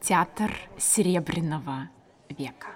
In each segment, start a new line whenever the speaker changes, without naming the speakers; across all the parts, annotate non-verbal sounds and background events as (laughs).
Театр Серебряного века.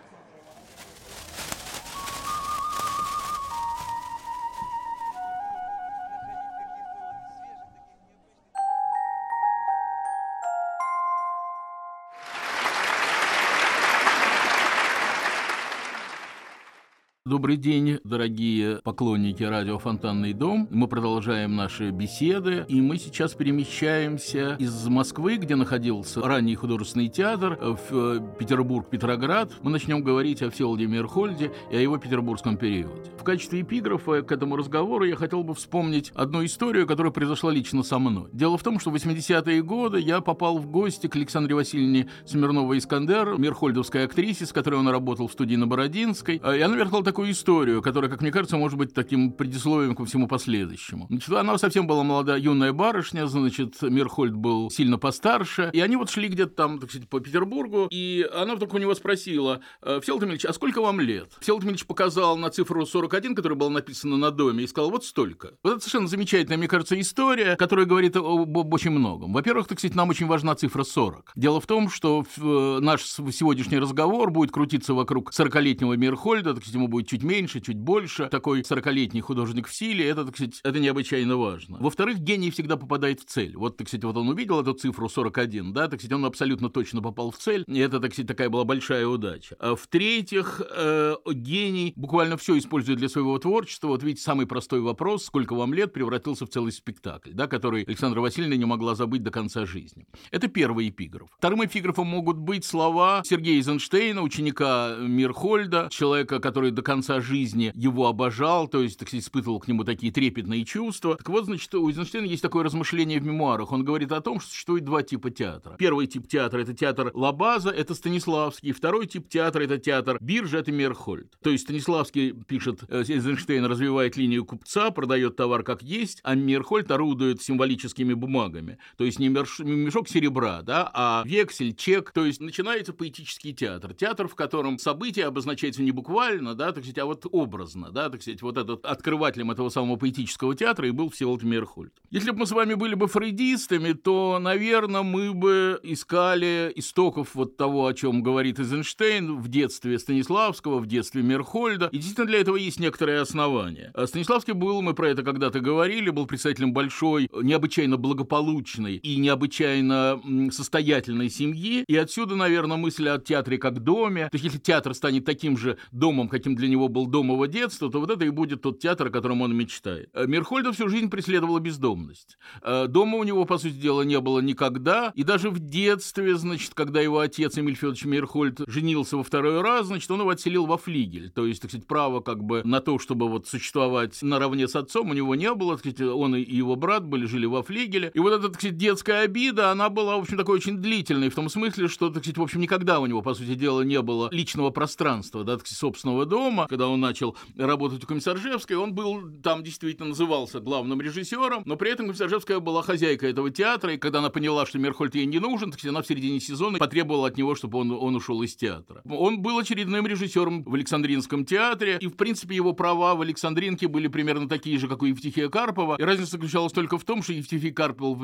Добрый день, дорогие поклонники радио «Фонтанный дом». Мы продолжаем наши беседы, и мы сейчас перемещаемся из Москвы, где находился ранний художественный театр, в э, Петербург, Петроград. Мы начнем говорить о Всеволоде Мирхольде и о его петербургском периоде. В качестве эпиграфа к этому разговору я хотел бы вспомнить одну историю, которая произошла лично со мной. Дело в том, что в 80-е годы я попал в гости к Александре Васильевне Смирновой-Искандер, мирхольдовской актрисе, с которой он работал в студии на Бородинской. И она верхала такую историю, которая, как мне кажется, может быть таким предисловием ко всему последующему. Значит, она совсем была молодая юная барышня, значит, Мирхольд был сильно постарше, и они вот шли где-то там, так сказать, по Петербургу, и она вдруг у него спросила, «Э, Всеволод Эмильевич, а сколько вам лет? Всеволод Эмильевич показал на цифру 41, которая была написана на доме, и сказал, вот столько. Вот это совершенно замечательная, мне кажется, история, которая говорит об, об очень многом. Во-первых, так сказать, нам очень важна цифра 40. Дело в том, что э, наш сегодняшний разговор будет крутиться вокруг 40-летнего Мирхольда, так сказать, ему будет чуть меньше, чуть больше. Такой 40-летний художник в силе, это, так сказать, это необычайно важно. Во-вторых, гений всегда попадает в цель. Вот, так сказать, вот он увидел эту цифру 41, да, так сказать, он абсолютно точно попал в цель, и это, так сказать, такая была большая удача. А в-третьих, э, гений буквально все использует для своего творчества. Вот видите, самый простой вопрос, сколько вам лет, превратился в целый спектакль, да, который Александра Васильевна не могла забыть до конца жизни. Это первый эпиграф. Вторым эпиграфом могут быть слова Сергея Эйзенштейна, ученика Мирхольда, человека, который до конца конца жизни его обожал, то есть, так сказать, испытывал к нему такие трепетные чувства. Так вот, значит, у Эйзенштейна есть такое размышление в мемуарах. Он говорит о том, что существует два типа театра. Первый тип театра — это театр Лабаза, это Станиславский. Второй тип театра — это театр Биржа, это Мерхольд. То есть Станиславский, пишет э, Эйзенштейн, развивает линию купца, продает товар как есть, а Мерхольд орудует символическими бумагами. То есть не мешок серебра, да, а вексель, чек. То есть начинается поэтический театр. Театр, в котором событие обозначается не буквально, да, так сказать, а вот образно, да, так сказать, вот этот открывателем этого самого поэтического театра и был Всеволод Мерхольд. Если бы мы с вами были бы фрейдистами, то, наверное, мы бы искали истоков вот того, о чем говорит Эйзенштейн в детстве Станиславского, в детстве Мерхольда, и действительно для этого есть некоторые основания. Станиславский был, мы про это когда-то говорили, был представителем большой, необычайно благополучной и необычайно состоятельной семьи, и отсюда, наверное, мысль о театре как доме, то есть если театр станет таким же домом, каким для него него был дом его детства, то вот это и будет тот театр, о котором он мечтает. Э, Мирхольда всю жизнь преследовала бездомность. Э, дома у него, по сути дела, не было никогда. И даже в детстве, значит, когда его отец Эмиль Федорович Мирхольд женился во второй раз, значит, он его отселил во флигель. То есть, так сказать, право как бы на то, чтобы вот существовать наравне с отцом, у него не было. Так сказать, он и его брат были, жили во флигеле. И вот эта, так сказать, детская обида, она была, в общем, такой очень длительной, в том смысле, что, так сказать, в общем, никогда у него, по сути дела, не было личного пространства, да, так сказать, собственного дома когда он начал работать у Комиссаржевской, он был там действительно назывался главным режиссером, но при этом Комиссаржевская была хозяйкой этого театра, и когда она поняла, что Мерхольд ей не нужен, так она в середине сезона потребовала от него, чтобы он, он ушел из театра. Он был очередным режиссером в Александринском театре, и, в принципе, его права в Александринке были примерно такие же, как у Евтихия Карпова, и разница заключалась только в том, что Евтихий Карпов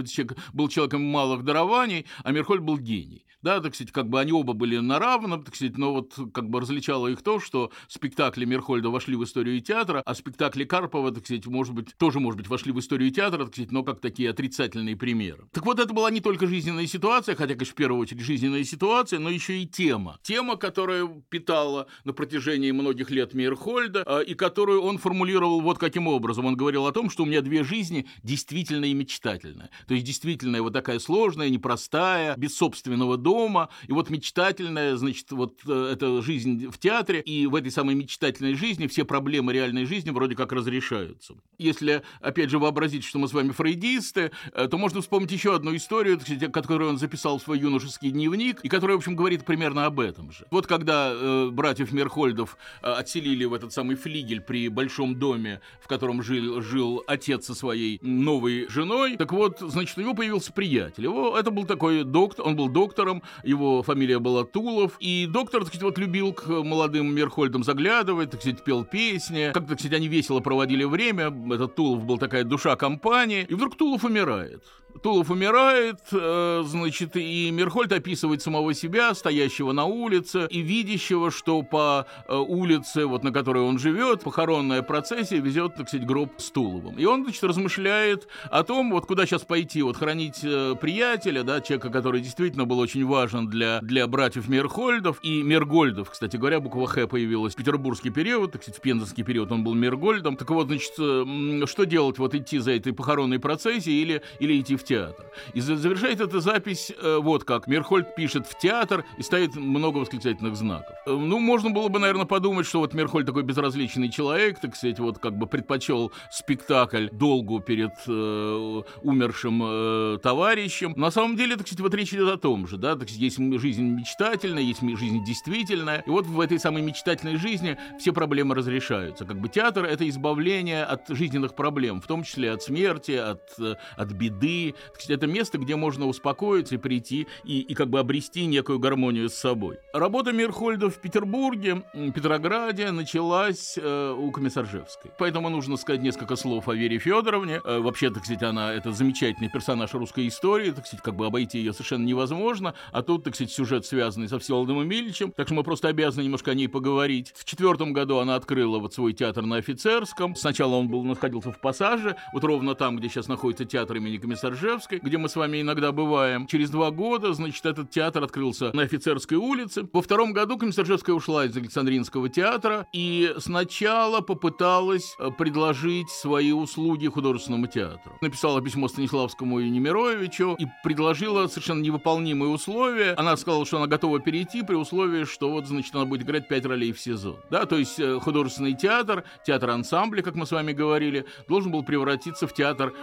был человеком малых дарований, а Мерхольд был гений. Да, так сказать, как бы они оба были на равном, так сказать, но вот как бы различало их то, что спектакль спектакли Мерхольда вошли в историю театра, а спектакли Карпова, так сказать, может быть, тоже, может быть, вошли в историю театра, так сказать, но как такие отрицательные примеры. Так вот, это была не только жизненная ситуация, хотя, конечно, в первую очередь жизненная ситуация, но еще и тема. Тема, которая питала на протяжении многих лет Мирхольда, а, и которую он формулировал вот каким образом. Он говорил о том, что у меня две жизни действительно и мечтательная. То есть, действительно, вот такая сложная, непростая, без собственного дома, и вот мечтательная, значит, вот э, эта жизнь в театре, и в этой самой мечтательной мечтательной жизни все проблемы реальной жизни вроде как разрешаются. Если, опять же, вообразить, что мы с вами фрейдисты, э, то можно вспомнить еще одну историю, которую он записал в свой юношеский дневник, и которая, в общем, говорит примерно об этом же. Вот когда э, братьев Мерхольдов э, отселили в этот самый флигель при большом доме, в котором жил, жил отец со своей новой женой, так вот, значит, у него появился приятель. Его, это был такой доктор, он был доктором, его фамилия была Тулов, и доктор, так сказать, вот любил к молодым Мерхольдам заглядывать, так сказать, пел песни, как, так сказать, они весело проводили время, этот Тулов был такая душа компании, и вдруг Тулов умирает. Тулов умирает, э, значит, и Мерхольд описывает самого себя, стоящего на улице, и видящего, что по э, улице, вот на которой он живет, похоронная процессия везет, так сказать, гроб с Туловым. И он, значит, размышляет о том, вот куда сейчас пойти, вот хранить э, приятеля, да, человека, который действительно был очень важен для, для братьев Мерхольдов и Мергольдов, кстати говоря, буква Х появилась в петербургский период, так сказать, в пензенский период он был Мергольдом. Так вот, значит, что делать, вот идти за этой похоронной процессией или, или идти в театр. И завершает эта запись э, вот как. Мерхольд пишет в театр и ставит много восклицательных знаков. Э, ну, можно было бы, наверное, подумать, что вот Мерхольд такой безразличный человек, так сказать, вот как бы предпочел спектакль долгу перед э, умершим э, товарищем. На самом деле, так сказать, вот речь идет о том же, да, так сказать, есть жизнь мечтательная, есть жизнь действительная, и вот в этой самой мечтательной жизни все проблемы разрешаются. Как бы театр — это избавление от жизненных проблем, в том числе от смерти, от, э, от беды, это место, где можно успокоиться и прийти и, и как бы обрести некую гармонию с собой. Работа Мирхольда в Петербурге, Петрограде началась э, у Комиссаржевской. Поэтому нужно сказать несколько слов о Вере Федоровне. Э, вообще, так сказать, она это замечательный персонаж русской истории, так сказать, как бы обойти ее совершенно невозможно. А тут, так сказать, сюжет связанный со Всеволодом Эмильевичем, так что мы просто обязаны немножко о ней поговорить. В четвертом году она открыла вот свой театр на Офицерском. Сначала он был находился в Пассаже, вот ровно там, где сейчас находится театр имени Комиссаржевской, Ижевской, где мы с вами иногда бываем. Через два года, значит, этот театр открылся на Офицерской улице. Во втором году Комиссаржевская ушла из Александринского театра и сначала попыталась э, предложить свои услуги художественному театру. Написала письмо Станиславскому и Немировичу и предложила совершенно невыполнимые условия. Она сказала, что она готова перейти при условии, что вот, значит, она будет играть пять ролей в сезон. Да, то есть э, художественный театр, театр ансамбля, как мы с вами говорили, должен был превратиться в театр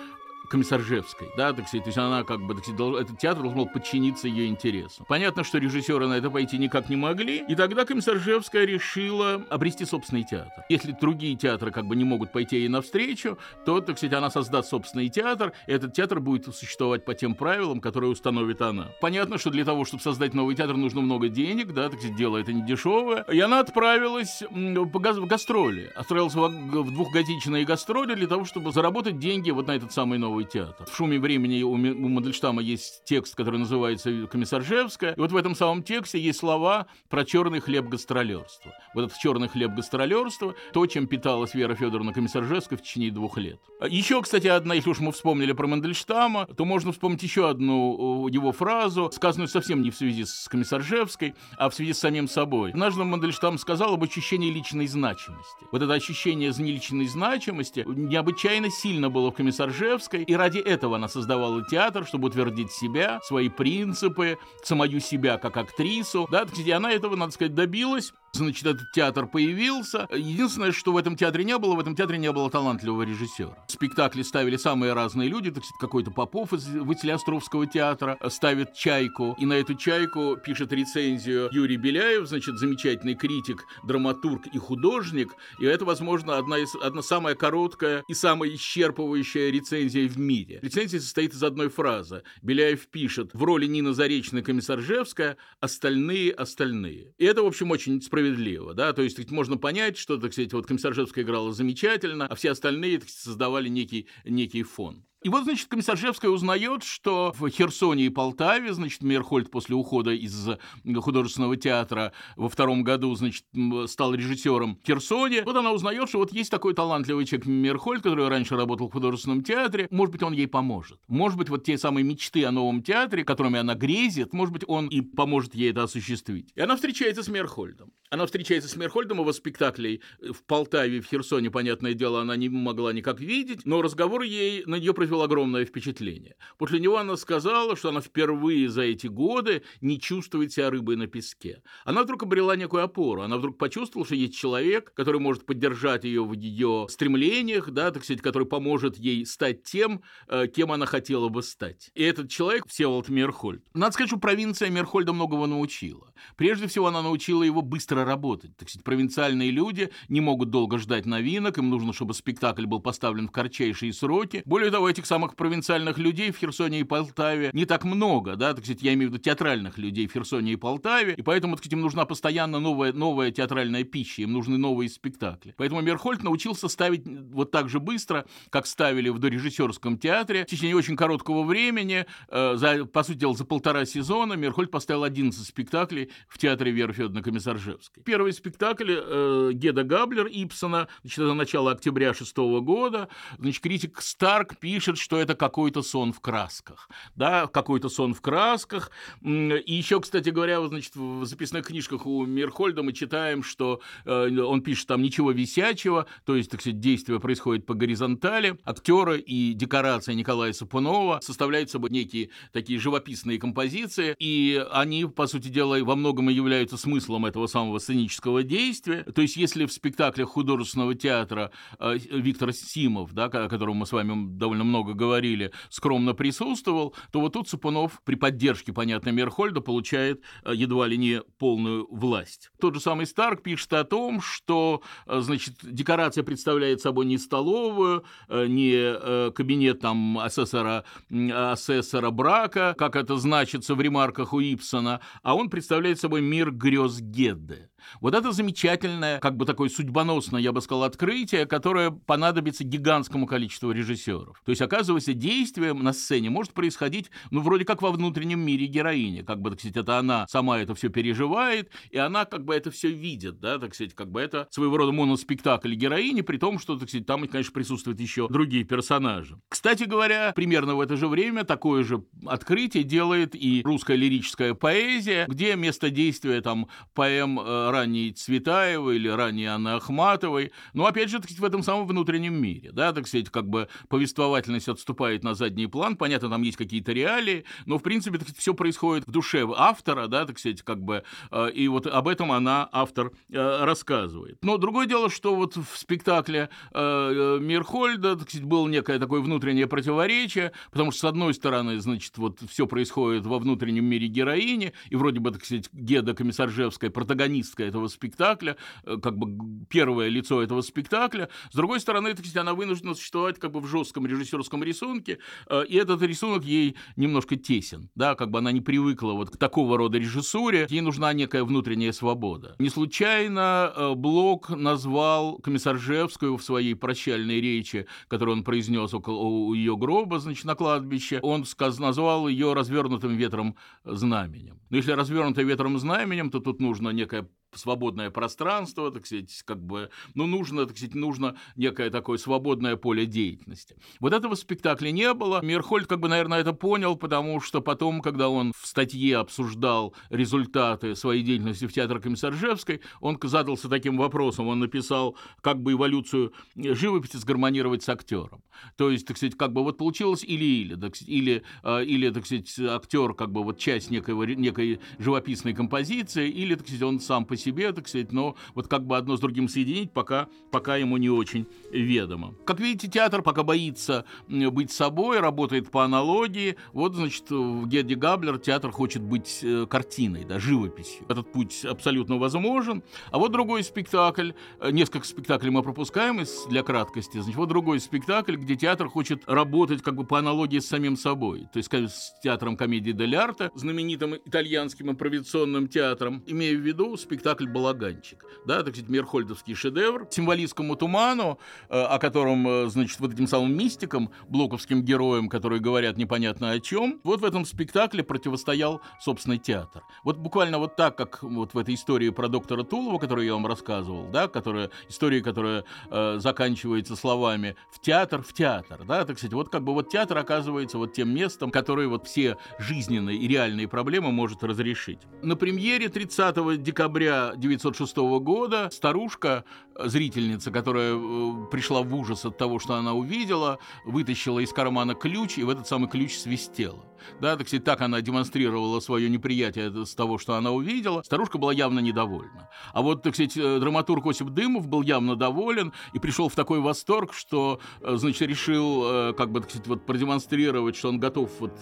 Комиссаржевской, да, так сказать, то есть она как бы, так сказать, этот театр должен был подчиниться ее интересам. Понятно, что режиссеры на это пойти никак не могли, и тогда Комиссаржевская решила обрести собственный театр. Если другие театры как бы не могут пойти ей навстречу, то, так сказать, она создаст собственный театр, и этот театр будет существовать по тем правилам, которые установит она. Понятно, что для того, чтобы создать новый театр, нужно много денег, да, так сказать, дело это не дешевое, и она отправилась в гастроли, отправилась в двухгодичные гастроли для того, чтобы заработать деньги вот на этот самый новый новый театр. В «Шуме времени» у, Мандельштама есть текст, который называется «Комиссаржевская». И вот в этом самом тексте есть слова про черный хлеб гастролерства. Вот этот черный хлеб гастролерства, то, чем питалась Вера Федоровна Комиссаржевская в течение двух лет. Еще, кстати, одна, если уж мы вспомнили про Мандельштама, то можно вспомнить еще одну его фразу, сказанную совсем не в связи с Комиссаржевской, а в связи с самим собой. Однажды Мандельштам сказал об ощущении личной значимости. Вот это ощущение личной значимости необычайно сильно было в Комиссаржевской, и ради этого она создавала театр, чтобы утвердить себя, свои принципы, самую себя как актрису. Да, кстати, она этого, надо сказать, добилась. Значит, этот театр появился. Единственное, что в этом театре не было, в этом театре не было талантливого режиссера. Спектакли ставили самые разные люди. Так сказать, какой-то Попов из Василиостровского театра ставит «Чайку». И на эту «Чайку» пишет рецензию Юрий Беляев, значит, замечательный критик, драматург и художник. И это, возможно, одна, из, одна самая короткая и самая исчерпывающая рецензия в мире. Рецензия состоит из одной фразы. Беляев пишет «В роли Нина Заречной Комиссаржевская, остальные остальные». И это, в общем, очень справедливо, да, то есть можно понять, что, так сказать, вот Комиссаржевская играла замечательно, а все остальные так, создавали некий, некий фон. И вот, значит, Комиссаржевская узнает, что в Херсоне и Полтаве, значит, Мерхольд после ухода из художественного театра во втором году, значит, стал режиссером в Херсоне. Вот она узнает, что вот есть такой талантливый человек Мерхольд, который раньше работал в художественном театре. Может быть, он ей поможет. Может быть, вот те самые мечты о новом театре, которыми она грезит, может быть, он и поможет ей это осуществить. И она встречается с Мерхольдом. Она встречается с Мерхольдом, его спектаклей в Полтаве, в Херсоне, понятное дело, она не могла никак видеть, но разговор ей на нее произвел произвел огромное впечатление. После него она сказала, что она впервые за эти годы не чувствует себя рыбой на песке. Она вдруг обрела некую опору. Она вдруг почувствовала, что есть человек, который может поддержать ее в ее стремлениях, да, так сказать, который поможет ей стать тем, э, кем она хотела бы стать. И этот человек Всеволод Мерхольд. Надо сказать, что провинция Мерхольда многого научила. Прежде всего, она научила его быстро работать. Так сказать, провинциальные люди не могут долго ждать новинок, им нужно, чтобы спектакль был поставлен в кратчайшие сроки. Более того, эти этих самых провинциальных людей в Херсоне и Полтаве не так много, да, так сказать, я имею в виду театральных людей в Херсоне и Полтаве, и поэтому, так сказать, им нужна постоянно новая, новая театральная пища, им нужны новые спектакли. Поэтому Мерхольд научился ставить вот так же быстро, как ставили в дорежиссерском театре. В течение очень короткого времени, э, за, по сути дела, за полтора сезона Мерхольд поставил 11 спектаклей в театре Веры Федоровны Комиссаржевской. Первый спектакль э, Геда Габлер Ипсона, значит, это начало октября шестого года. Значит, критик Старк пишет, что это какой-то сон в красках. Да, какой-то сон в красках. И еще, кстати говоря, значит, в записных книжках у Мерхольда мы читаем, что э, он пишет там ничего висячего, то есть, так сказать, действие происходит по горизонтали. Актеры и декорация Николая Сапунова составляют собой некие такие живописные композиции, и они, по сути дела, во многом и являются смыслом этого самого сценического действия. То есть, если в спектаклях художественного театра э, Виктор Симов, да, о котором мы с вами довольно много говорили, скромно присутствовал, то вот тут Сапунов при поддержке, понятно, Мерхольда получает э, едва ли не полную власть. Тот же самый Старк пишет о том, что, э, значит, декорация представляет собой не столовую, не кабинет там асессора, асессора брака, как это значится в ремарках у Ипсона, а он представляет собой мир грез Гедде. Вот это замечательное, как бы такое судьбоносное, я бы сказал, открытие, которое понадобится гигантскому количеству режиссеров. То есть, оказывается, действие на сцене может происходить, ну, вроде как во внутреннем мире героини. Как бы, так сказать, это она сама это все переживает, и она как бы это все видит, да, так сказать, как бы это своего рода моноспектакль героини, при том, что, так сказать, там, конечно, присутствуют еще другие персонажи. Кстати говоря, примерно в это же время такое же открытие делает и русская лирическая поэзия, где место действия там поэм э, ранней Цветаевой или ранней Анны Ахматовой, но опять же, так сказать, в этом самом внутреннем мире, да, так сказать, как бы повествовательность отступает на задний план, понятно, там есть какие-то реалии, но, в принципе, так сказать, все происходит в душе автора, да, так сказать, как бы, э, и вот об этом она, автор, э, рассказывает. Но другое дело, что вот в спектакле э, Мирхольда, так сказать, было некое такое внутреннее противоречие, потому что, с одной стороны, значит, вот все происходит во внутреннем мире героини, и вроде бы, так сказать, Геда Комиссаржевская, протагонистка артистка этого спектакля, э, как бы первое лицо этого спектакля. С другой стороны, так сказать, она вынуждена существовать как бы в жестком режиссерском рисунке, э, и этот рисунок ей немножко тесен, да, как бы она не привыкла вот к такого рода режиссуре, ей нужна некая внутренняя свобода. Не случайно э, Блок назвал Комиссаржевскую в своей прощальной речи, которую он произнес около ее гроба, значит, на кладбище, он сказ, назвал ее развернутым ветром знаменем. Но если развернутым ветром знаменем, то тут нужно некое свободное пространство, так сказать, как бы, ну, нужно, так сказать, нужно некое такое свободное поле деятельности. Вот этого спектакля не было. Мирхольд, как бы, наверное, это понял, потому что потом, когда он в статье обсуждал результаты своей деятельности в театре Комиссаржевской, он задался таким вопросом, он написал, как бы эволюцию живописи сгармонировать с актером. То есть, так сказать, как бы вот получилось или-или, так сказать, или, э, или, так сказать, актер как бы вот часть некой, некой живописной композиции, или, так сказать, он сам по себе, так сказать, но вот как бы одно с другим соединить пока, пока ему не очень ведомо. Как видите, театр пока боится быть собой, работает по аналогии. Вот, значит, в Гедди Габлер театр хочет быть э, картиной, да, живописью. Этот путь абсолютно возможен. А вот другой спектакль, э, несколько спектаклей мы пропускаем для краткости. Значит, вот другой спектакль, где театр хочет работать как бы по аналогии с самим собой. То есть с театром комедии Дель Арте, знаменитым итальянским импровизационным театром, имея в виду спектакль спектакль «Балаганчик». Да, так сказать, Мерхольдовский шедевр. Символистскому туману, э, о котором, э, значит, вот этим самым мистикам, блоковским героям, которые говорят непонятно о чем, вот в этом спектакле противостоял собственный театр. Вот буквально вот так, как вот в этой истории про доктора Тулова, которую я вам рассказывал, да, которая, история, которая э, заканчивается словами «в театр, в театр», да, так сказать, вот как бы вот театр оказывается вот тем местом, которое вот все жизненные и реальные проблемы может разрешить. На премьере 30 декабря 1906 года старушка, зрительница, которая э, пришла в ужас от того, что она увидела, вытащила из кармана ключ, и в этот самый ключ свистела. Да, так сказать, так она демонстрировала свое неприятие с того, что она увидела. Старушка была явно недовольна. А вот, так сказать, э, драматург Осип Дымов был явно доволен и пришел в такой восторг, что, э, значит, решил, как бы, так сказать, вот продемонстрировать, что он готов вот,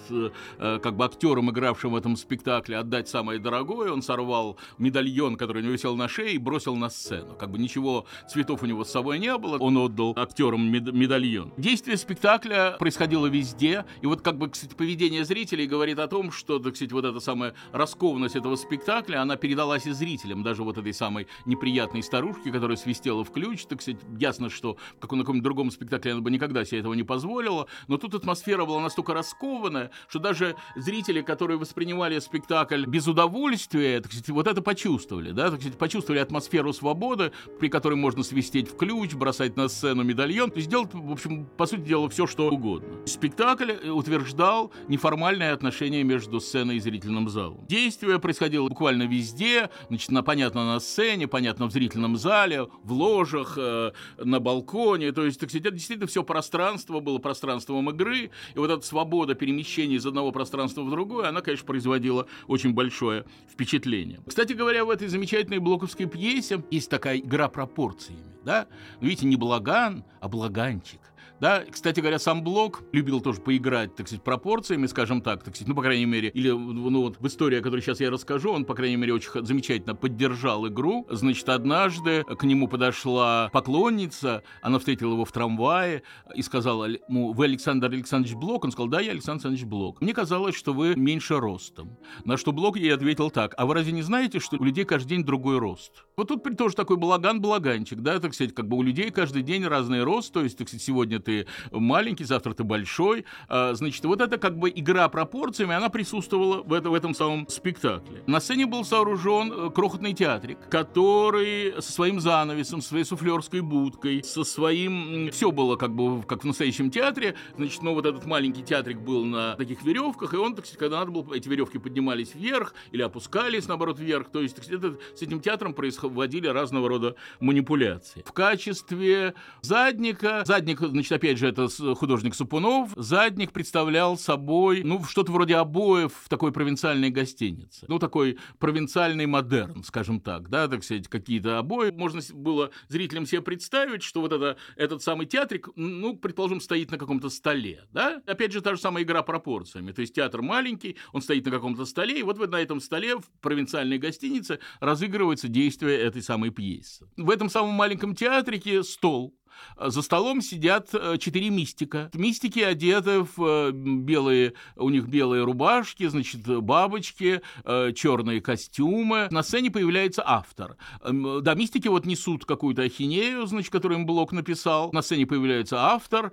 как бы актерам, игравшим в этом спектакле, отдать самое дорогое. Он сорвал медальон, который который у него висел на шее, и бросил на сцену. Как бы ничего, цветов у него с собой не было, он отдал актерам мед- медальон. Действие спектакля происходило везде, и вот как бы, кстати, поведение зрителей говорит о том, что, так сказать, вот эта самая раскованность этого спектакля, она передалась и зрителям, даже вот этой самой неприятной старушке, которая свистела в ключ, так сказать, ясно, что в каком-нибудь другом спектакле она бы никогда себе этого не позволила, но тут атмосфера была настолько раскованная, что даже зрители, которые воспринимали спектакль без удовольствия, так сказать, вот это почувствовали, да, так сказать, почувствовали атмосферу свободы, при которой можно свистеть в ключ, бросать на сцену медальон, то есть делать, в общем, по сути дела, все, что угодно. Спектакль утверждал неформальное отношение между сценой и зрительным залом. Действие происходило буквально везде, значит, на, понятно, на сцене, понятно, в зрительном зале, в ложах, э, на балконе, то есть, так сказать, это действительно все пространство было пространством игры, и вот эта свобода перемещения из одного пространства в другое, она, конечно, производила очень большое впечатление. Кстати говоря, в этой замечательной блоковской пьесе есть такая игра пропорциями, да? Видите, не благан, а благанчик. Да, кстати говоря, сам Блок любил тоже поиграть, так сказать, пропорциями, скажем так, так сказать, ну, по крайней мере, или, ну, вот в истории, о которой сейчас я расскажу, он, по крайней мере, очень замечательно поддержал игру. Значит, однажды к нему подошла поклонница, она встретила его в трамвае и сказала ему, вы Александр Александрович Блок? Он сказал, да, я Александр Александрович Блок. Мне казалось, что вы меньше ростом. На что Блок ей ответил так, а вы разве не знаете, что у людей каждый день другой рост? Вот тут тоже такой балаган-балаганчик, да, так сказать, как бы у людей каждый день разный рост, то есть, так сказать, сегодня ты маленький, завтра ты большой. А, значит, вот это как бы игра пропорциями, она присутствовала в, это, в этом самом спектакле. На сцене был сооружен э, крохотный театрик, который со своим занавесом, со своей суфлерской будкой, со своим... Все было как бы как в настоящем театре. Значит, но вот этот маленький театрик был на таких веревках, и он, так сказать, когда надо было, эти веревки поднимались вверх или опускались, наоборот, вверх. То есть, так сказать, это, с этим театром происходили разного рода манипуляции. В качестве задника, задник, значит, опять же, это художник Супунов, задник представлял собой, ну, что-то вроде обоев в такой провинциальной гостинице. Ну, такой провинциальный модерн, скажем так, да, так сказать, какие-то обои. Можно было зрителям себе представить, что вот это, этот самый театрик, ну, предположим, стоит на каком-то столе, да? Опять же, та же самая игра пропорциями. То есть театр маленький, он стоит на каком-то столе, и вот на этом столе в провинциальной гостинице разыгрывается действие этой самой пьесы. В этом самом маленьком театрике стол, за столом сидят э, четыре мистика. Мистики одеты в э, белые, у них белые рубашки, значит, бабочки, э, черные костюмы. На сцене появляется автор. Да, мистики вот несут какую-то ахинею, значит, которую им Блок написал. На сцене появляется автор,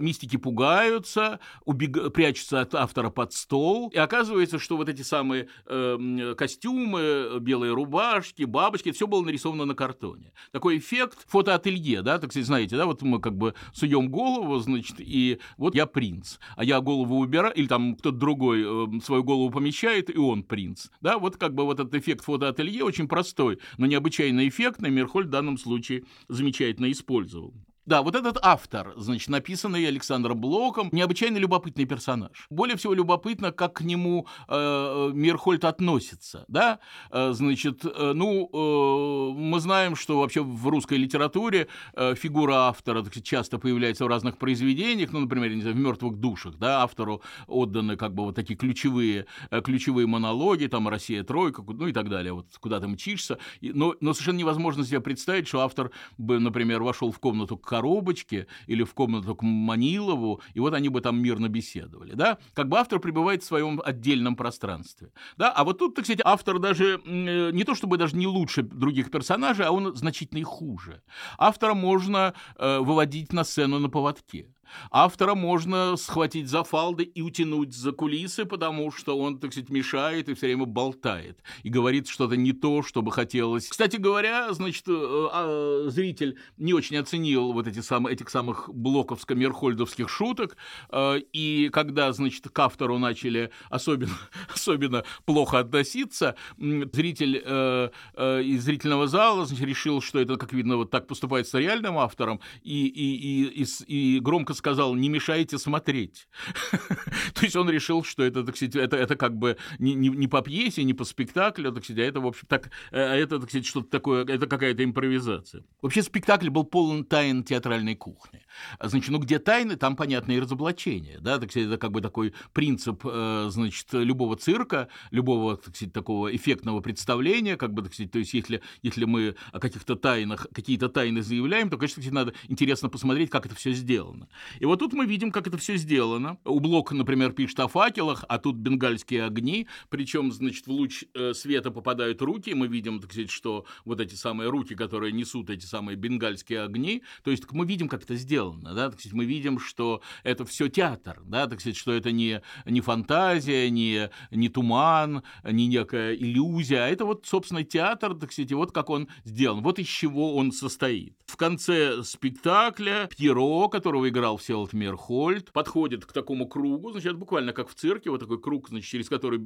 мистики пугаются, убег... прячутся от автора под стол. И оказывается, что вот эти самые костюмы, белые рубашки, бабочки, все было нарисовано на картоне. Такой эффект фотоателье, да, так сказать, знаете, да, вот мы как бы суем голову, значит, и вот я принц, а я голову убираю, или там кто-то другой э, свою голову помещает, и он принц, да, вот как бы вот этот эффект фотоателье очень простой, но необычайно эффектный, Мирхоль в данном случае замечательно использовал. Да, вот этот автор, значит, написанный Александром Блоком, необычайно любопытный персонаж. Более всего любопытно, как к нему э, Мирхольд относится, да? Э, значит, э, ну, э, мы знаем, что вообще в русской литературе э, фигура автора часто появляется в разных произведениях, ну, например, не знаю, в «Мертвых душах», да, автору отданы как бы вот такие ключевые, э, ключевые монологи, там «Россия тройка», ну и так далее, вот куда ты мчишься. Но, но совершенно невозможно себе представить, что автор бы, например, вошел в комнату к коробочке или в комнату к Манилову, и вот они бы там мирно беседовали, да? Как бы автор пребывает в своем отдельном пространстве, да? А вот тут, так сказать, автор даже э, не то чтобы даже не лучше других персонажей, а он значительно хуже. Автора можно э, выводить на сцену на поводке. Автора можно схватить за фалды и утянуть за кулисы, потому что он, так сказать, мешает и все время болтает. И говорит что-то не то, что бы хотелось. Кстати говоря, значит, э, а, зритель не очень оценил вот эти самые, этих самых блоковско-мерхольдовских шуток. Э, и когда, значит, к автору начали особенно, (laughs) особенно плохо относиться, зритель э, из зрительного зала значит, решил, что это, как видно, вот так поступает с реальным автором, и, и, и, и, и громко сказал, не мешайте смотреть. (laughs) То есть он решил, что это, так сказать, это, это как бы не, не, не по пьесе, не по спектаклю, так сказать, а это, в общем, так, э, а это, так сказать, что-то такое, это какая-то импровизация. Вообще спектакль был полон тайн театральной кухни. Значит, ну где тайны, там понятные разоблачения, да, так сказать, это как бы такой принцип, э, значит, любого цирка, любого, так сказать, такого эффектного представления, как бы, так сказать, то есть если, если мы о каких-то тайнах, какие-то тайны заявляем, то, конечно, надо интересно посмотреть, как это все сделано. И вот тут мы видим, как это все сделано. У Блока, например, пишет о факелах, а тут бенгальские огни, причем, значит, в луч э, света попадают руки, мы видим, так сказать, что вот эти самые руки, которые несут эти самые бенгальские огни, то есть мы видим, как это сделано, да, так сказать, мы видим, что это все театр, да, так сказать, что это не, не фантазия, не, не туман, не некая иллюзия, а это вот, собственно, театр, так сказать, вот как он сделан, вот из чего он состоит. В конце спектакля Пьеро, которого играл Всеволод Мерхольд, подходит к такому кругу, значит, буквально как в цирке, вот такой круг, значит, через который э,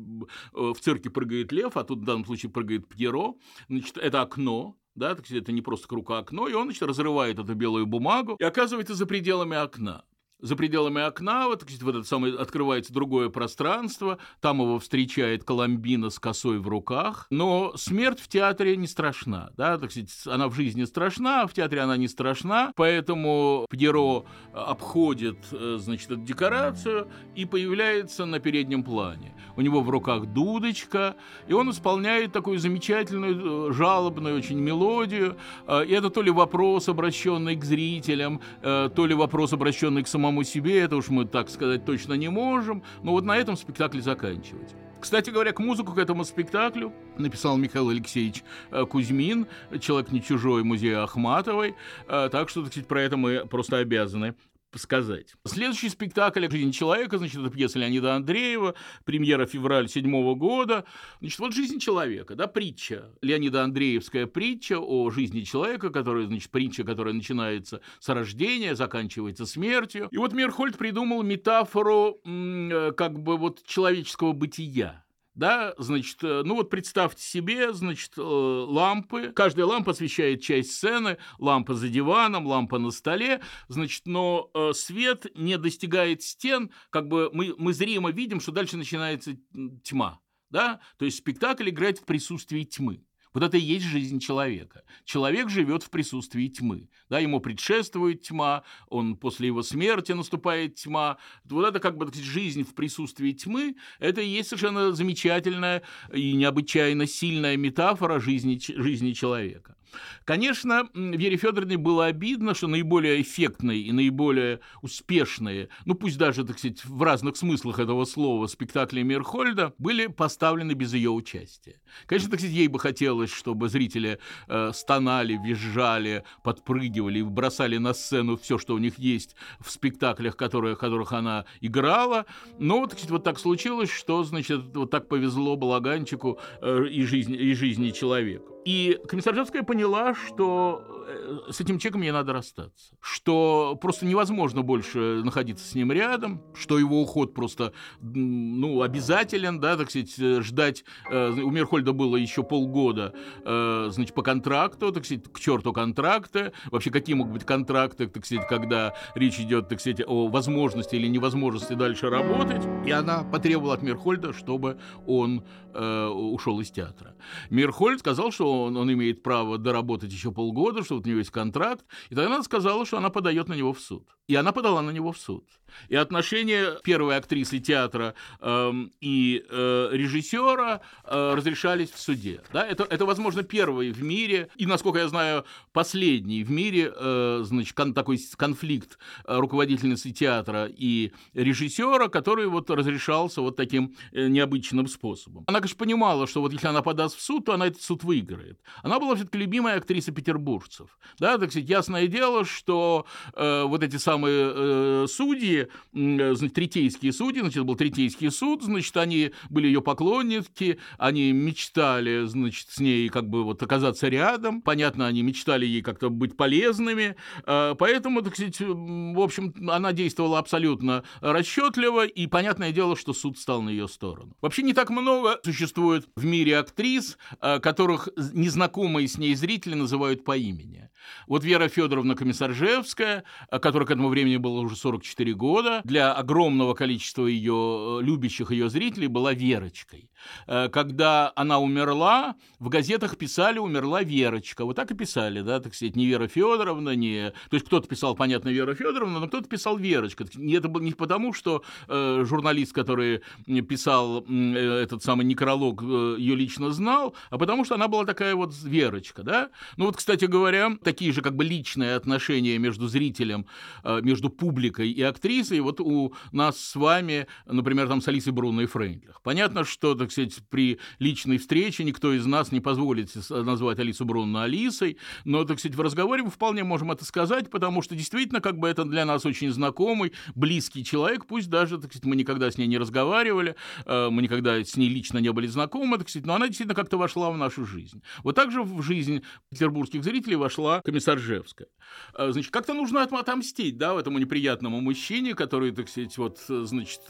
в цирке прыгает лев, а тут в данном случае прыгает Пьеро, значит, это окно, да, это не просто круг, а окно, и он, значит, разрывает эту белую бумагу и оказывается за пределами окна за пределами окна, вот, вот это самое, открывается другое пространство, там его встречает Коломбина с косой в руках, но смерть в театре не страшна, да, так сказать, она в жизни страшна, а в театре она не страшна, поэтому Пьеро обходит, э, значит, эту декорацию и появляется на переднем плане. У него в руках дудочка, и он исполняет такую замечательную, э, жалобную очень мелодию, э, и это то ли вопрос, обращенный к зрителям, то ли вопрос, обращенный к самому себе, это уж мы так сказать точно не можем. Но вот на этом спектакль заканчивать. Кстати говоря, к музыку к этому спектаклю написал Михаил Алексеевич э, Кузьмин, человек не чужой музея Ахматовой, э, так что, так сказать, про это мы просто обязаны сказать. Следующий спектакль «Жизнь человека», значит, это пьеса Леонида Андреева, премьера февраль седьмого года. Значит, вот «Жизнь человека», да, притча, Леонида Андреевская притча о жизни человека, которая, значит, притча, которая начинается с рождения, заканчивается смертью. И вот Мирхольд придумал метафору э, как бы вот человеческого бытия да, значит, э, ну вот представьте себе, значит, э, лампы, каждая лампа освещает часть сцены, лампа за диваном, лампа на столе, значит, но э, свет не достигает стен, как бы мы, мы зримо видим, что дальше начинается тьма, да, то есть спектакль играет в присутствии тьмы. Вот это и есть жизнь человека. Человек живет в присутствии тьмы. Да, ему предшествует тьма, он после его смерти наступает тьма. Вот это как бы жизнь в присутствии тьмы, это и есть совершенно замечательная и необычайно сильная метафора жизни, жизни человека. Конечно, Вере Федоровне было обидно, что наиболее эффектные и наиболее успешные, ну пусть даже, так сказать, в разных смыслах этого слова, спектакли Мирхольда были поставлены без ее участия. Конечно, так сказать, ей бы хотелось, чтобы зрители э, стонали, визжали, подпрыгивали и бросали на сцену все, что у них есть в спектаклях, которые, которых она играла. Но, так сказать, вот так случилось, что, значит, вот так повезло Балаганчику э, и, жизни, и жизни человеку. И Комиссаржевская поняла, что э, с этим человеком ей надо расстаться, что просто невозможно больше находиться с ним рядом, что его уход просто ну, обязателен, да, так сказать, э, ждать. Э, у Мерхольда было еще полгода, значит, по контракту, так сказать, к черту контракты. Вообще, какие могут быть контракты, так сказать, когда речь идет, так сказать, о возможности или невозможности дальше работать. И она потребовала от Мерхольда, чтобы он э, ушел из театра. Мерхольд сказал, что он, он имеет право доработать еще полгода, что вот у него есть контракт. И тогда она сказала, что она подает на него в суд. И она подала на него в суд. И отношения первой актрисы театра э, и э, режиссера э, разрешались в суде. Да? Это, это, возможно, первый в мире, и, насколько я знаю, последний в мире э, значит, кон, такой конфликт э, руководительницы театра и режиссера, который вот разрешался вот таким э, необычным способом. Она, конечно, понимала, что вот если она подаст в суд, то она этот суд выиграет. Она была все-таки любимая актриса петербуржцев. Да, так сказать, ясное дело, что э, вот эти самые э, судьи, э, значит, третейские судьи, значит, был третейский суд, значит, они были ее поклонники, они мечтали, значит, с ней как бы вот оказаться рядом. Понятно, они мечтали ей как-то быть полезными. Э, поэтому, так сказать, в общем, она действовала абсолютно расчетливо, и понятное дело, что суд стал на ее сторону. Вообще не так много существует в мире актрис, э, которых незнакомые с ней зрители называют по имени. Вот Вера Федоровна Комиссаржевская, которая к этому времени было уже 44 года, для огромного количества ее любящих ее зрителей была Верочкой. Когда она умерла, в газетах писали «умерла Верочка». Вот так и писали, да, так сказать, не Вера Федоровна, не... То есть кто-то писал, понятно, Вера Федоровна, но кто-то писал Верочка. Это было не потому, что э, журналист, который писал э, этот самый некролог, э, ее лично знал, а потому что она была такая вот Верочка, да. Ну вот, кстати говоря, такие же как бы личные отношения между зрителем, э, между публикой и актрисой, вот у нас с вами, например, там с Алисой Бруно и Фрейндлих. Понятно, что, так сказать, при личной встрече никто из нас не позволит назвать Алису Бруно Алисой, но, так сказать, в разговоре мы вполне можем это сказать, потому что действительно как бы это для нас очень знакомый, близкий человек, пусть даже, так сказать, мы никогда с ней не разговаривали, э, мы никогда с ней лично не были знакомы, так сказать, но она действительно как-то вошла в нашу жизнь. Вот так же в жизнь петербургских зрителей вошла комиссар Жевская. Э, значит, как-то нужно отомстить, да, этому неприятному мужчине, который, так сказать, вот, значит,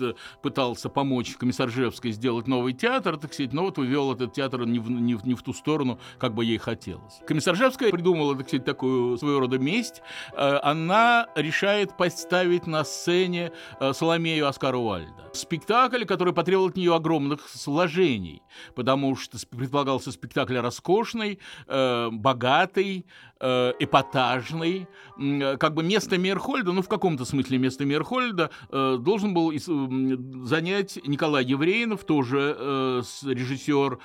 пытался помочь комиссар Жевской сделать новый театр, так сказать, но вот увел этот театр не в, не в, не в ту сторону, как бы ей хотелось. Комиссар Жевская придумала, так сказать, такую своего рода месть. Э, она решает поставить на сцене э, Соломею Оскара Уальда. Спектакль, который потребовал от нее огромных сложений, потому что предполагался спектакль роскошный, богатый, Э, эпатажный, как бы место Мейерхольда, ну, в каком-то смысле место Мейерхольда, э, должен был занять Николай Евреинов, тоже э, режиссер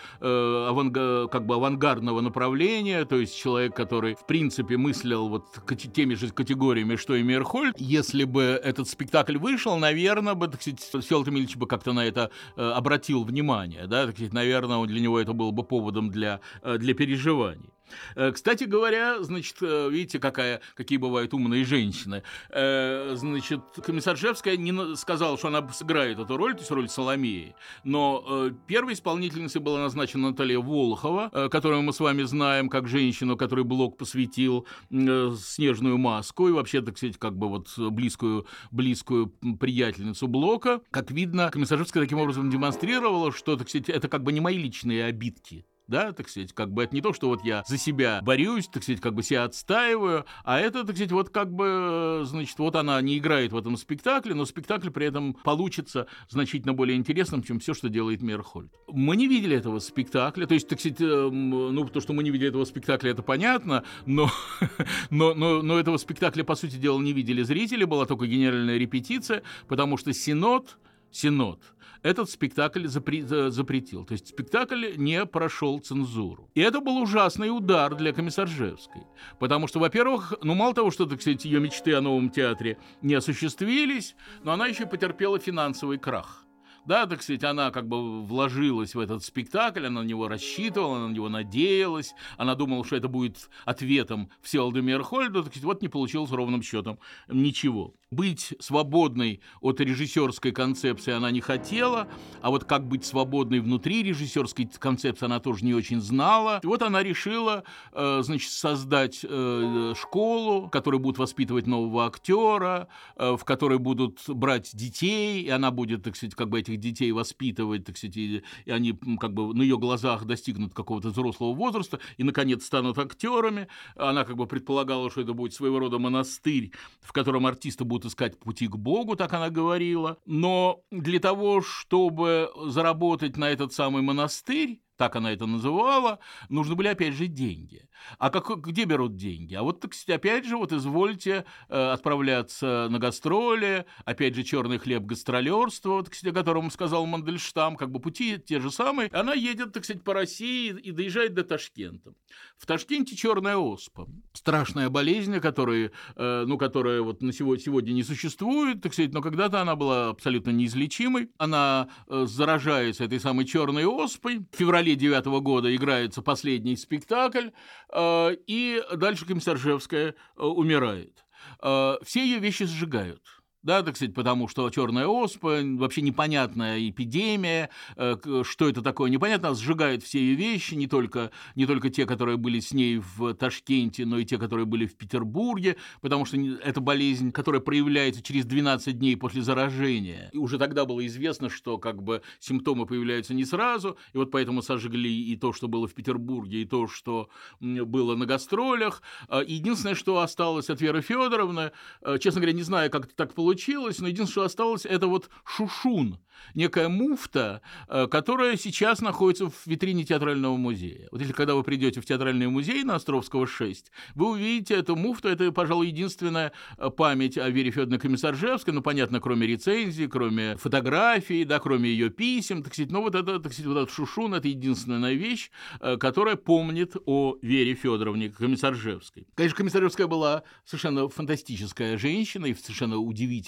как бы авангардного направления, то есть человек, который, в принципе, мыслил вот теми же категориями, что и Мейерхольд. Если бы этот спектакль вышел, наверное, бы, так сказать, Всеволод Эмильевич бы как-то на это обратил внимание, да, так сказать, наверное, для него это было бы поводом для, для переживаний. Э, кстати говоря, значит, э, видите, какая, какие бывают умные женщины. Э, значит, комиссар Жевская не сказала, что она сыграет эту роль, то есть роль Соломеи, но первой исполнительницей была назначена Наталья Волохова, которую мы с вами знаем как женщину, которой Блок посвятил снежную маску и вообще, так сказать, как бы вот близкую, близкую приятельницу Блока. Как видно, комиссар Жевская таким образом демонстрировала, что, так сказать, это как бы не мои личные обидки да, так сказать, как бы это не то, что вот я за себя борюсь, так сказать, как бы себя отстаиваю, а это, так сказать, вот как бы, значит, вот она не играет в этом спектакле, но спектакль при этом получится значительно более интересным, чем все, что делает Мерхольд. Мы не видели этого спектакля, то есть, так сказать, эм, ну, то, что мы не видели этого спектакля, это понятно, но, (laughs) но, но, но этого спектакля, по сути дела, не видели зрители, была только генеральная репетиция, потому что Синод, Синод этот спектакль запре- запретил. То есть спектакль не прошел цензуру. И это был ужасный удар для Комиссаржевской. Потому что, во-первых, ну мало того, что, сказать, ее мечты о новом театре не осуществились, но она еще потерпела финансовый крах. Да, так сказать, она как бы вложилась в этот спектакль, она на него рассчитывала, она на него надеялась, она думала, что это будет ответом Всеволоду Мерхольду, так сказать, вот не получилось ровным счетом ничего быть свободной от режиссерской концепции она не хотела, а вот как быть свободной внутри режиссерской концепции она тоже не очень знала. И вот она решила, э, значит, создать э, школу, в которой будут воспитывать нового актера, э, в которой будут брать детей, и она будет, так сказать, как бы этих детей воспитывать, так сказать, и, они как бы на ее глазах достигнут какого-то взрослого возраста и, наконец, станут актерами. Она как бы предполагала, что это будет своего рода монастырь, в котором артисты будут искать пути к Богу, так она говорила. Но для того, чтобы заработать на этот самый монастырь, так она это называла, нужны были опять же деньги. А как, где берут деньги? А вот, так опять же, вот извольте э, отправляться на гастроли, опять же, черный хлеб гастролерства, вот, кстати, о котором сказал Мандельштам, как бы пути те же самые. Она едет, так сказать, по России и доезжает до Ташкента. В Ташкенте черная оспа. Страшная болезнь, которая, э, ну, которая вот на сегодня, сегодня не существует, так сказать, но когда-то она была абсолютно неизлечимой. Она э, заражается этой самой черной оспой. В феврале девятого года играется последний спектакль, э, и дальше комиссар Жевская э, умирает. Э, все ее вещи сжигают. Да, так сказать, потому что черная оспа, вообще непонятная эпидемия, э, что это такое, непонятно, сжигает все ее вещи, не только, не только те, которые были с ней в Ташкенте, но и те, которые были в Петербурге, потому что это болезнь, которая проявляется через 12 дней после заражения. И уже тогда было известно, что как бы симптомы появляются не сразу, и вот поэтому сожгли и то, что было в Петербурге, и то, что было на гастролях. А, единственное, что осталось от Веры Федоровны, э, честно говоря, не знаю, как это так получилось, получилось, но единственное, что осталось, это вот шушун, некая муфта, э, которая сейчас находится в витрине театрального музея. Вот если когда вы придете в театральный музей на Островского 6, вы увидите эту муфту, это, пожалуй, единственная э, память о Вере Федоровне Комиссаржевской, ну, понятно, кроме рецензий, кроме фотографий, да, кроме ее писем, так сказать, но вот это, так сказать, вот этот шушун, это единственная вещь, э, которая помнит о Вере Федоровне Комиссаржевской. Конечно, Комиссаржевская была совершенно фантастическая женщина и совершенно удивительная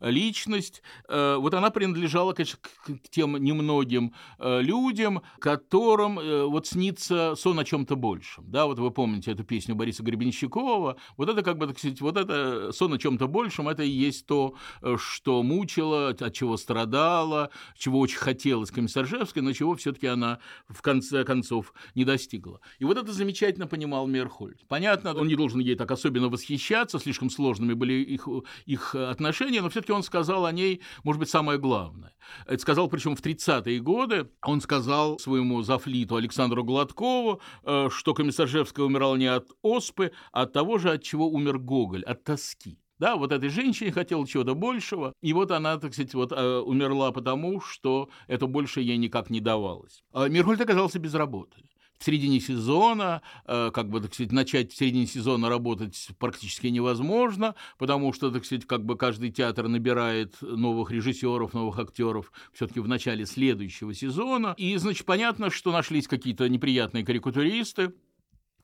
личность. Вот она принадлежала конечно, к тем немногим э, людям, которым э, вот снится сон о чем-то большем. Да, вот вы помните эту песню Бориса Гребенщикова. Вот это, как бы, так сказать, вот это сон о чем-то большем, это и есть то, э, что мучило, от чего страдала, чего очень хотелось Комиссаржевской, но чего все-таки она в конце концов не достигла. И вот это замечательно понимал Мерхольд. Понятно, он не должен ей так особенно восхищаться, слишком сложными были их, их отношения, но все-таки он сказал о ней, может быть, самое главное. Это сказал, причем в 30-е годы, он сказал своему зафлиту Александру Гладкову, э, что Комиссаржевская умирала не от оспы, а от того же, от чего умер Гоголь, от тоски. Да, вот этой женщине хотела чего-то большего, и вот она, так сказать, вот э, умерла потому, что это больше ей никак не давалось. А Мирхольд оказался без работы в середине сезона, э, как бы, так сказать, начать в середине сезона работать практически невозможно, потому что, так сказать, как бы каждый театр набирает новых режиссеров, новых актеров все-таки в начале следующего сезона. И, значит, понятно, что нашлись какие-то неприятные карикатуристы,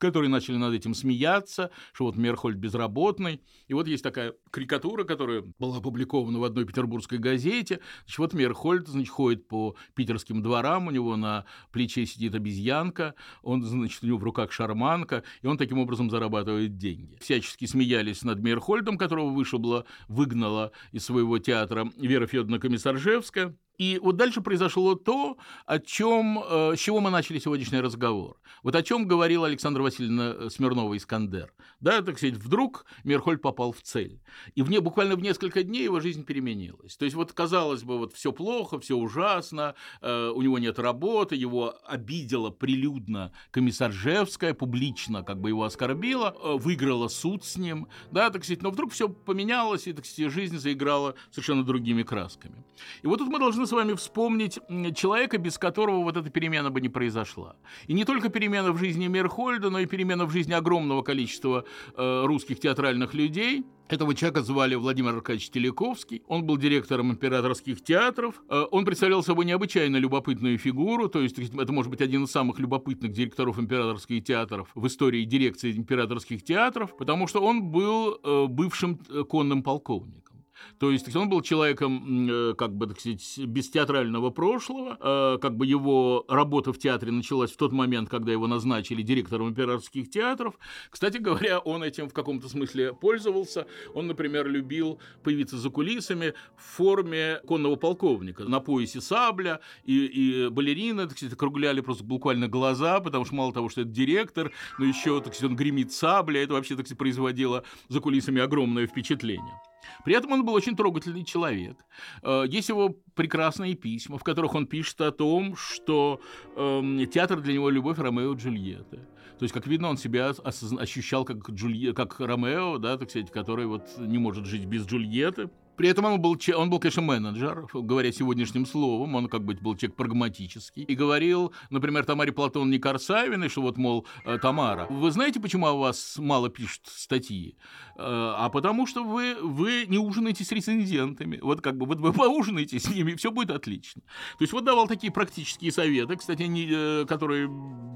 которые начали над этим смеяться, что вот Мерхольд безработный. И вот есть такая карикатура, которая была опубликована в одной петербургской газете. Значит, вот Мерхольд, значит, ходит по питерским дворам, у него на плече сидит обезьянка, он, значит, у него в руках шарманка, и он таким образом зарабатывает деньги. Всячески смеялись над Мерхольдом, которого вышибла, выгнала из своего театра Вера Федоровна Комиссаржевская. И вот дальше произошло то, о чем, э, с чего мы начали сегодняшний разговор. Вот о чем говорила Александра Васильевна э, Смирнова-Искандер. Да, так сказать, вдруг Мерхольд попал в цель. И вне, буквально в несколько дней его жизнь переменилась. То есть вот казалось бы, вот все плохо, все ужасно, э, у него нет работы, его обидела прилюдно комиссаржевская, публично как бы его оскорбила, э, выиграла суд с ним, да, так сказать, но вдруг все поменялось, и, так сказать, жизнь заиграла совершенно другими красками. И вот тут мы должны с вами вспомнить человека, без которого вот эта перемена бы не произошла. И не только перемена в жизни Мерхольда, но и перемена в жизни огромного количества э, русских театральных людей – этого человека звали Владимир Аркадьевич Телековский. Он был директором императорских театров. Э, он представлял собой необычайно любопытную фигуру, то есть это может быть один из самых любопытных директоров императорских театров в истории дирекции императорских театров, потому что он был э, бывшим конным полковником. То есть он был человеком, э, как бы, так сказать, без театрального прошлого. Э, как бы его работа в театре началась в тот момент, когда его назначили директором императорских театров. Кстати говоря, он этим в каком-то смысле пользовался. Он, например, любил появиться за кулисами в форме конного полковника. На поясе сабля и, и балерины, так сказать, округляли просто буквально глаза, потому что мало того, что это директор, но еще, так сказать, он гремит сабля. Это вообще, так сказать, производило за кулисами огромное впечатление. При этом он был очень трогательный человек. Э, есть его прекрасные письма, в которых он пишет о том, что э, театр для него любовь Ромео и Джульетты. То есть, как видно, он себя ощущал как, Джулье, как Ромео, да, так сказать, который вот не может жить без Джульетты. При этом он был, он был, конечно, менеджер, говоря сегодняшним словом, он как бы был человек прагматический. И говорил, например, Тамаре Платоновне Корсавиной, что вот, мол, э, Тамара, вы знаете, почему о вас мало пишут статьи? Э, а потому что вы, вы не ужинаете с рецензентами. Вот как бы вот вы поужинаете с ними, и все будет отлично. То есть вот давал такие практические советы, кстати, они, э, которые,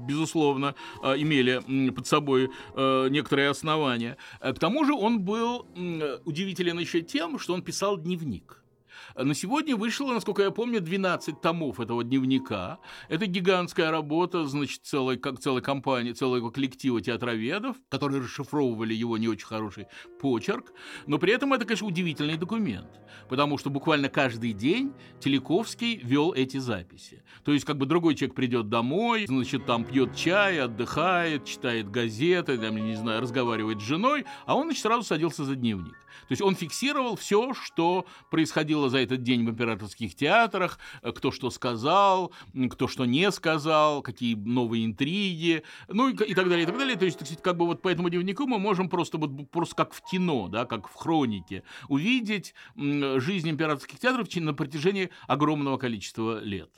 безусловно, имели под собой некоторые основания. К тому же он был удивителен еще тем, что он писал писал дневник. На сегодня вышло, насколько я помню, 12 томов этого дневника. Это гигантская работа, значит, целой, как целой компании, целого коллектива театроведов, которые расшифровывали его не очень хороший почерк. Но при этом это, конечно, удивительный документ, потому что буквально каждый день Телековский вел эти записи. То есть, как бы другой человек придет домой, значит, там пьет чай, отдыхает, читает газеты, там, не знаю, разговаривает с женой, а он, значит, сразу садился за дневник. То есть он фиксировал все, что происходило за этот день в императорских театрах, э, кто что сказал, кто что не сказал, какие новые интриги, ну и, и так далее, и так далее. То есть, так сказать, как бы вот по этому дневнику мы можем просто вот просто как в кино, да, как в хронике, увидеть жизнь императорских театров на протяжении огромного количества лет.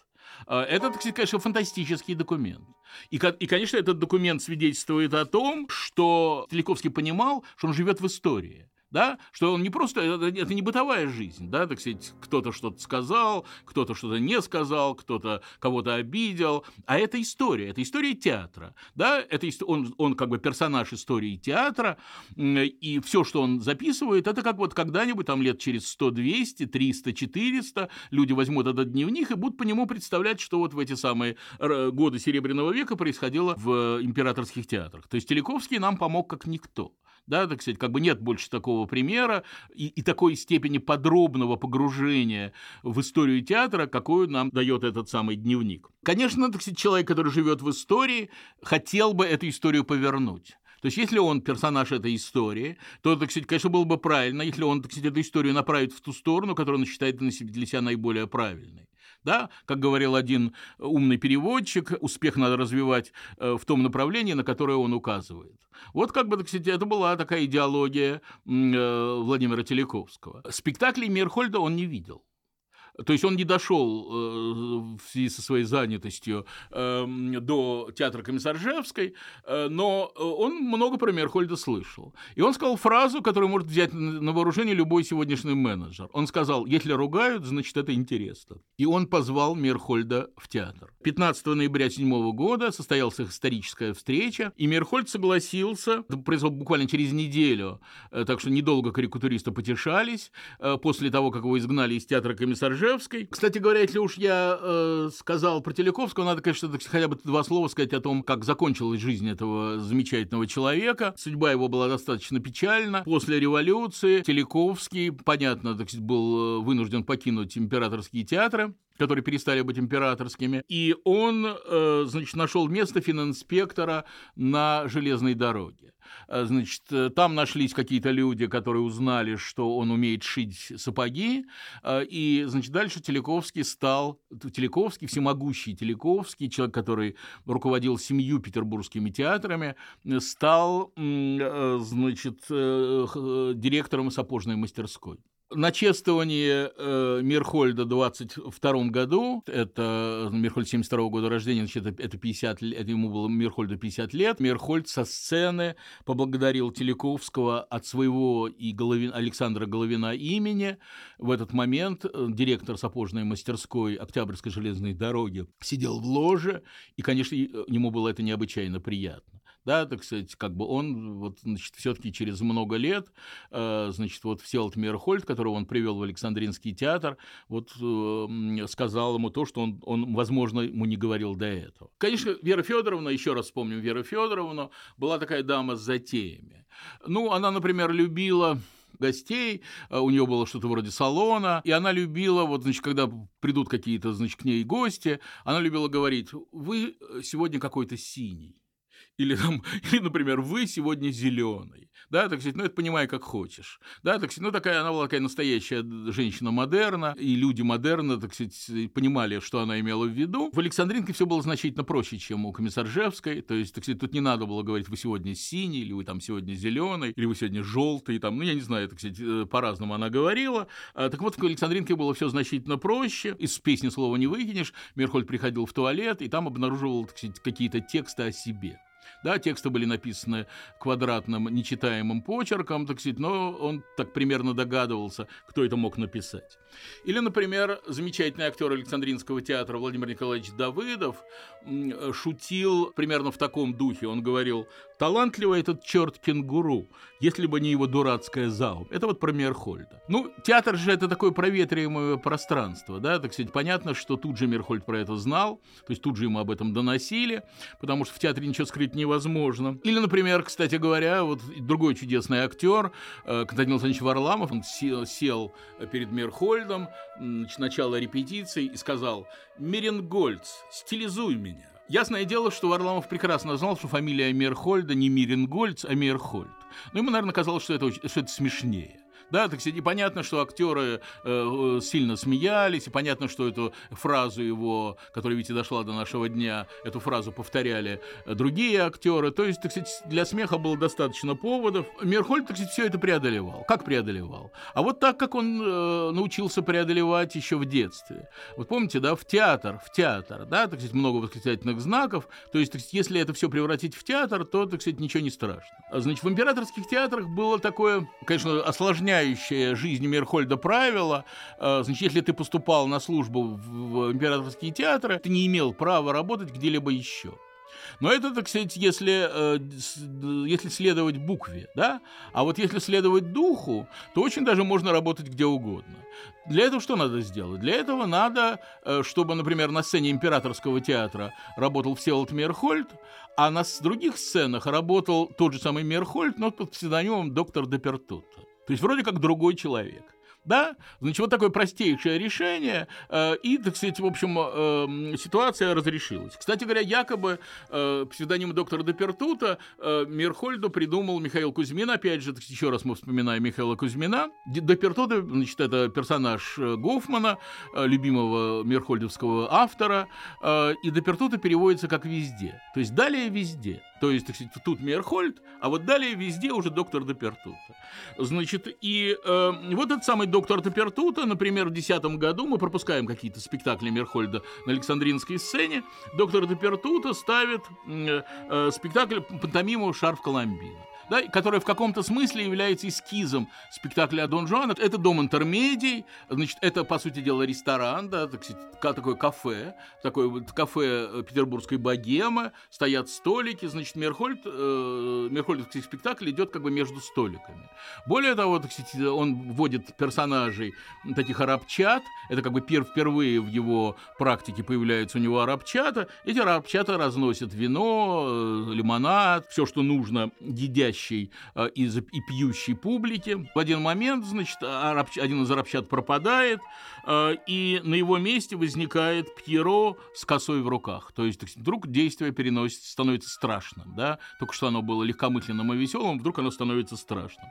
Э, это, конечно, фантастический документ. И, и, конечно, этот документ свидетельствует о том, что Телековский понимал, что он живет в истории да, что он не просто, это, это не бытовая жизнь, да, так сказать, кто-то что-то сказал, кто-то что-то не сказал, кто-то кого-то обидел, а это история, это история театра, да, это он, он как бы персонаж истории театра, и все, что он записывает, это как вот когда-нибудь там лет через 100, 200, 300, 400 люди возьмут этот дневник и будут по нему представлять, что вот в эти самые годы Серебряного века происходило в императорских театрах. То есть Телековский нам помог как никто да, так сказать, как бы нет больше такого примера и, и такой степени подробного погружения в историю театра, какую нам дает этот самый дневник. Конечно, так сказать, человек, который живет в истории, хотел бы эту историю повернуть. То есть, если он персонаж этой истории, то, так сказать, конечно, было бы правильно, если он, так сказать, эту историю направит в ту сторону, которую он считает для себя наиболее правильной. Да? Как говорил один умный переводчик, успех надо развивать э, в том направлении, на которое он указывает. Вот как бы, сказать, это была такая идеология э, Владимира Телековского. Спектаклей Мирхольда он не видел. То есть он не дошел э, в связи со своей занятостью эм, до театра Комиссаржевской, э, но он много про Мерхольда слышал. И он сказал фразу, которую может взять на вооружение любой сегодняшний менеджер. Он сказал, если ругают, значит, это интересно. И он позвал Мерхольда в театр. 15 ноября 1907 года состоялась их историческая встреча, и Мерхольд согласился, произошло буквально через неделю, э, так что недолго карикатуристы потешались, после того, как его изгнали из театра Комиссаржевской, Ижевской. Кстати говоря, если уж я э, сказал про Телековского, надо, конечно, хотя бы два слова сказать о том, как закончилась жизнь этого замечательного человека. Судьба его была достаточно печальна. После революции Телековский, понятно, так сказать, был э, вынужден покинуть императорские театры которые перестали быть императорскими. И он, э, значит, нашел место фининспектора на железной дороге. Э, значит, э, там нашлись какие-то люди, которые узнали, что он умеет шить сапоги, и, значит, дальше Телековский стал, Телековский, всемогущий Телековский, человек, который руководил семью петербургскими театрами, стал, значит, директором сапожной мастерской на чествовании э, Мирхольда в 22 году, это Мирхольд 72 года рождения, значит, это, это 50 это ему было Мирхольду 50 лет, Мирхольд со сцены поблагодарил Телековского от своего и Головин, Александра Головина имени. В этот момент э, директор сапожной мастерской Октябрьской железной дороги сидел в ложе, и, конечно, ему было это необычайно приятно да, так сказать, как бы он вот, значит, все-таки через много лет, э, значит, вот Всеволод Мейерхольд, которого он привел в Александринский театр, вот э, сказал ему то, что он, он, возможно, ему не говорил до этого. Конечно, Вера Федоровна, еще раз вспомним Веру Федоровну, была такая дама с затеями. Ну, она, например, любила гостей, э, у нее было что-то вроде салона, и она любила, вот, значит, когда придут какие-то, значит, к ней гости, она любила говорить, вы сегодня какой-то синий или, там, (laughs) или, например, вы сегодня зеленый, да, так сказать, ну, это понимай, как хочешь, да, так сказать, ну, такая, она была такая настоящая женщина модерна, и люди модерна, так сказать, понимали, что она имела в виду. В Александринке все было значительно проще, чем у Комиссаржевской, то есть, так сказать, тут не надо было говорить, вы сегодня синий, или вы там сегодня зеленый, или вы сегодня желтый, там, ну, я не знаю, так сказать, э, по-разному она говорила. А, так вот, в Александринке было все значительно проще, из песни слова не выкинешь, Мерхольд приходил в туалет, и там обнаруживал, так сказать, какие-то тексты о себе. Да, тексты были написаны квадратным, нечитаемым почерком, так сказать, но он так примерно догадывался, кто это мог написать. Или, например, замечательный актер Александринского театра Владимир Николаевич Давыдов шутил примерно в таком духе. Он говорил, Талантливый этот черт кенгуру, если бы не его дурацкая зал. Это вот про Мерхольда. Ну, театр же это такое проветриваемое пространство, да, так сказать, понятно, что тут же Мерхольд про это знал, то есть тут же ему об этом доносили, потому что в театре ничего скрыть невозможно. Или, например, кстати говоря, вот другой чудесный актер, э, Константин Александрович Варламов, он сел, перед Мерхольдом, начало репетиции и сказал «Меренгольц, стилизуй меня». Ясное дело, что Варламов прекрасно знал, что фамилия Мерхольда не Миренгольц, а Мерхольд. Но ему, наверное, казалось, что это, что это смешнее. Да, так и понятно, что актеры э, сильно смеялись, и понятно, что эту фразу его, которая и дошла до нашего дня, эту фразу повторяли другие актеры. То есть, так сказать, для смеха было достаточно поводов. Мирхольд, так сказать, все это преодолевал. Как преодолевал? А вот так, как он э, научился преодолевать еще в детстве. Вот помните, да, в театр, в театр, да, так сказать, много восклицательных знаков. То есть, так сказать, если это все превратить в театр, то, так сказать, ничего не страшно. Значит, в императорских театрах было такое, конечно, осложняющее определяющее жизнь Мерхольда правило. Э, значит, если ты поступал на службу в императорские театры, ты не имел права работать где-либо еще. Но это, так сказать, если, э, если следовать букве, да? А вот если следовать духу, то очень даже можно работать где угодно. Для этого что надо сделать? Для этого надо, э, чтобы, например, на сцене императорского театра работал Всеволод Мерхольд, а на других сценах работал тот же самый Мерхольд, но под псевдонимом доктор Депертута. То есть вроде как другой человек. Да? Значит, вот такое простейшее решение, э, и, так сказать, в общем, э, ситуация разрешилась. Кстати говоря, якобы э, псевдоним доктора Депертута э, Мирхольду придумал Михаил Кузьмин, опять же, так, еще раз мы вспоминаем Михаила Кузьмина. Депертута, значит, это персонаж э, Гофмана, э, любимого мирхольдовского автора, э, и Депертута переводится как «везде», то есть «далее везде». То есть, так сказать, тут Мерхольд, а вот далее везде уже доктор Депертута. Значит, и э, вот этот самый доктор Депертута, например, в 2010 году мы пропускаем какие-то спектакли Мерхольда на Александринской сцене. Доктор Депертута ставит э, э, спектакль пантомиму «Шарф Коломбина» да, которая в каком-то смысле является эскизом спектакля Дон Жуана. Это дом интермедий, значит, это, по сути дела, ресторан, да, так сказать, такое кафе, такое вот кафе э, петербургской богемы, стоят столики, значит, Мерхольд, э, Мерхольдовский спектакль идет как бы между столиками. Более того, так сказать, он вводит персонажей таких арабчат, это как бы пер, впервые в его практике появляется у него арабчата, эти арабчата разносят вино, э, лимонад, все, что нужно едящим сидящей э, и, и пьющей публики. В один момент, значит, араб, один из арабчат пропадает, э, и на его месте возникает Пьеро с косой в руках. То есть вдруг действие переносит, становится страшным. Да? Только что оно было легкомысленным и веселым, вдруг оно становится страшным.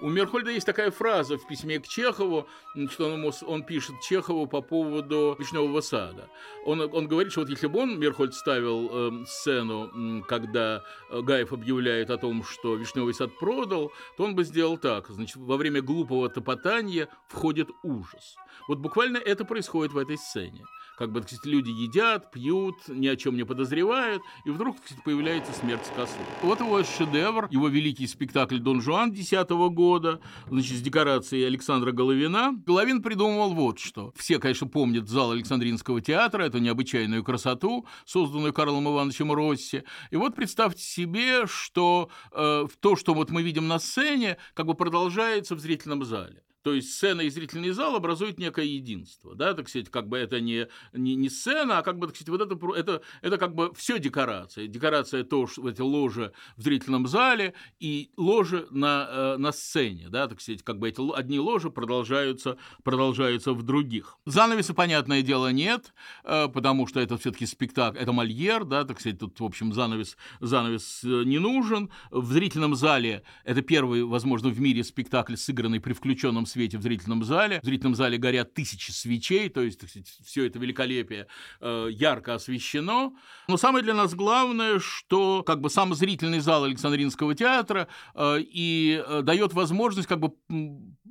У Мерхольда есть такая фраза в письме к Чехову, что он, он пишет Чехову по поводу «Вишневого сада». Он, он говорит, что вот если бы он, Мерхольд, ставил э, сцену, когда Гаев объявляет о том, что вишневый сад продал, то он бы сделал так. Значит, во время глупого топотания входит ужас. Вот буквально это происходит в этой сцене как бы, сказать, люди едят, пьют, ни о чем не подозревают, и вдруг сказать, появляется смерть с косы. Вот его шедевр, его великий спектакль «Дон Жуан» 10 года, значит, с декорацией Александра Головина. Головин придумывал вот что. Все, конечно, помнят зал Александринского театра, эту необычайную красоту, созданную Карлом Ивановичем Росси. И вот представьте себе, что э, то, что вот мы видим на сцене, как бы продолжается в зрительном зале. То есть сцена и зрительный зал образуют некое единство, да, так сказать, как бы это не, не, не сцена, а как бы, так сказать, вот это, это, это как бы все декорация. Декорация то, что эти ложи в зрительном зале и ложи на, э, на сцене, да, так сказать, как бы эти одни ложи продолжаются, продолжаются в других. Занавеса, понятное дело, нет, э, потому что это все-таки спектакль, это Мольер, да, так сказать, тут, в общем, занавес, занавес э, не нужен. В зрительном зале это первый, возможно, в мире спектакль, сыгранный при включенном свете в зрительном зале. В зрительном зале горят тысячи свечей, то есть все это великолепие э, ярко освещено. Но самое для нас главное, что как бы сам зрительный зал Александринского театра э, и э, дает возможность как бы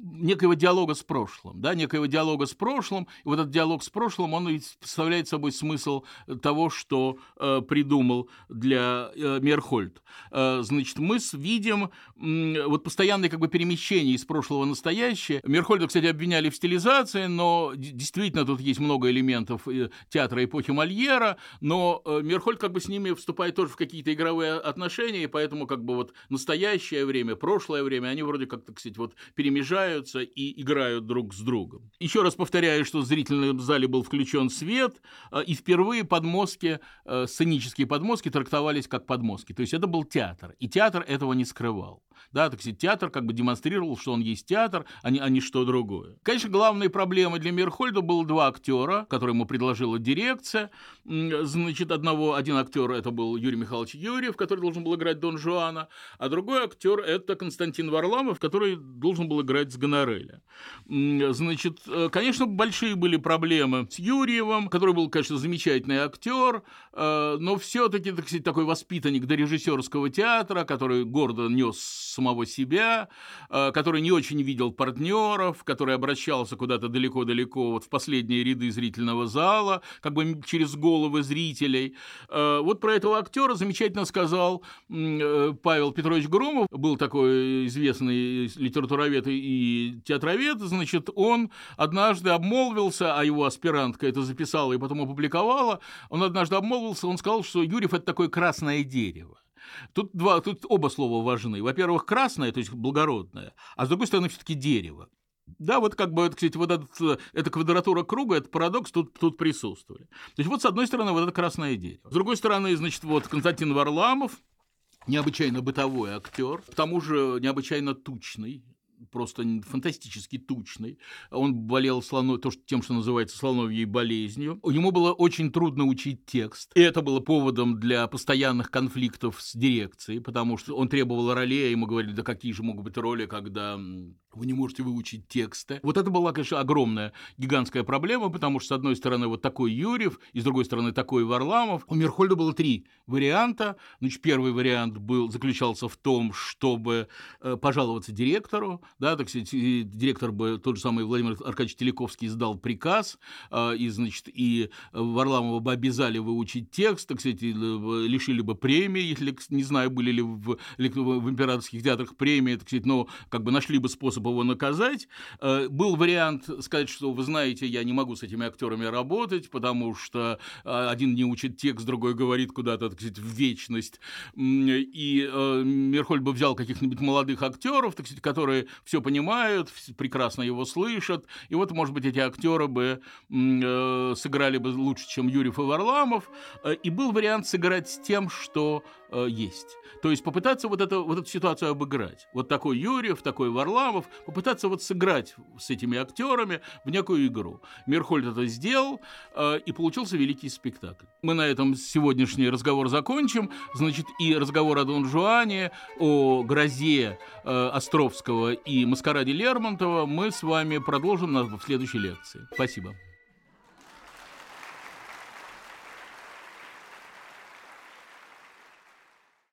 некоего диалога с прошлым, да, некоего диалога с прошлым, и вот этот диалог с прошлым, он представляет собой смысл того, что э, придумал для э, Мерхольд. Э, значит, мы видим э, вот постоянное как бы перемещение из прошлого в настоящее. Мерхольда, кстати, обвиняли в стилизации, но действительно тут есть много элементов э, театра эпохи Мольера, но э, Мерхольд как бы с ними вступает тоже в какие-то игровые отношения, и поэтому как бы вот настоящее время, прошлое время, они вроде как, так сказать, вот перемежаются и играют друг с другом. Еще раз повторяю, что в зрительном зале был включен свет, э, и впервые подмостки, э, сценические подмостки трактовались как подмостки. То есть это был театр, и театр этого не скрывал. Да, так сказать, театр как бы демонстрировал, что он есть театр, а не, а не что другое. Конечно, главной проблемой для Мирхольда было два актера, которые ему предложила дирекция. Значит, одного, один актер это был Юрий Михайлович Юрьев, который должен был играть Дон Жуана, а другой актер это Константин Варламов, который должен был играть с Гонореля. Значит, э, конечно, большие были проблемы с Юрьевым, который был, конечно, замечательный актер, э, но все-таки, так сказать, такой воспитанник до режиссерского театра, который гордо нес самого себя, э, который не очень видел партнеров, который обращался куда-то далеко-далеко вот в последние ряды зрительного зала, как бы через головы зрителей. Э, вот про этого актера замечательно сказал э, Павел Петрович Громов, был такой известный литературовед и театровед, значит, он однажды обмолвился, а его аспирантка это записала и потом опубликовала, он однажды обмолвился, он сказал, что Юрьев – это такое красное дерево. Тут, два, тут оба слова важны. Во-первых, красное, то есть благородное, а с другой стороны, все-таки дерево. Да, вот как бы, кстати, вот этот, эта квадратура круга, этот парадокс тут, тут присутствовали. То есть вот с одной стороны вот это красное дерево. С другой стороны, значит, вот Константин Варламов, необычайно бытовой актер, к тому же необычайно тучный, просто фантастически тучный. Он болел слоно, то, что, тем, что называется слоновьей болезнью. Ему было очень трудно учить текст. И это было поводом для постоянных конфликтов с дирекцией, потому что он требовал ролей, а ему говорили, да какие же могут быть роли, когда вы не можете выучить тексты. Вот это была, конечно, огромная, гигантская проблема, потому что, с одной стороны, вот такой Юрьев, и с другой стороны, такой Варламов. У Мирхольда было три варианта. Значит, первый вариант был, заключался в том, чтобы э, пожаловаться директору, да, так сказать, директор бы, тот же самый Владимир Аркадьевич Телековский, издал приказ, э, и, значит, и Варламова бы обязали выучить текст, так сказать, лишили бы премии, если, не знаю, были ли в, в императорских театрах премии, так сказать, но как бы нашли бы способ его наказать. Э, был вариант сказать, что, вы знаете, я не могу с этими актерами работать, потому что э, один не учит текст, другой говорит куда-то, так сказать, в вечность. И э, Мерхольд бы взял каких-нибудь молодых актеров, так сказать, которые все понимают, прекрасно его слышат. И вот, может быть, эти актеры бы сыграли бы лучше, чем Юрьев и Варламов. И был вариант сыграть с тем, что есть. То есть попытаться вот, это, вот эту ситуацию обыграть. Вот такой Юрьев, такой Варламов, попытаться вот сыграть с этими актерами в некую игру. Мерхольд это сделал, э, и получился великий спектакль. Мы на этом сегодняшний разговор закончим. Значит, и разговор о Дон Жуане, о грозе э, Островского и маскараде Лермонтова мы с вами продолжим в следующей лекции. Спасибо.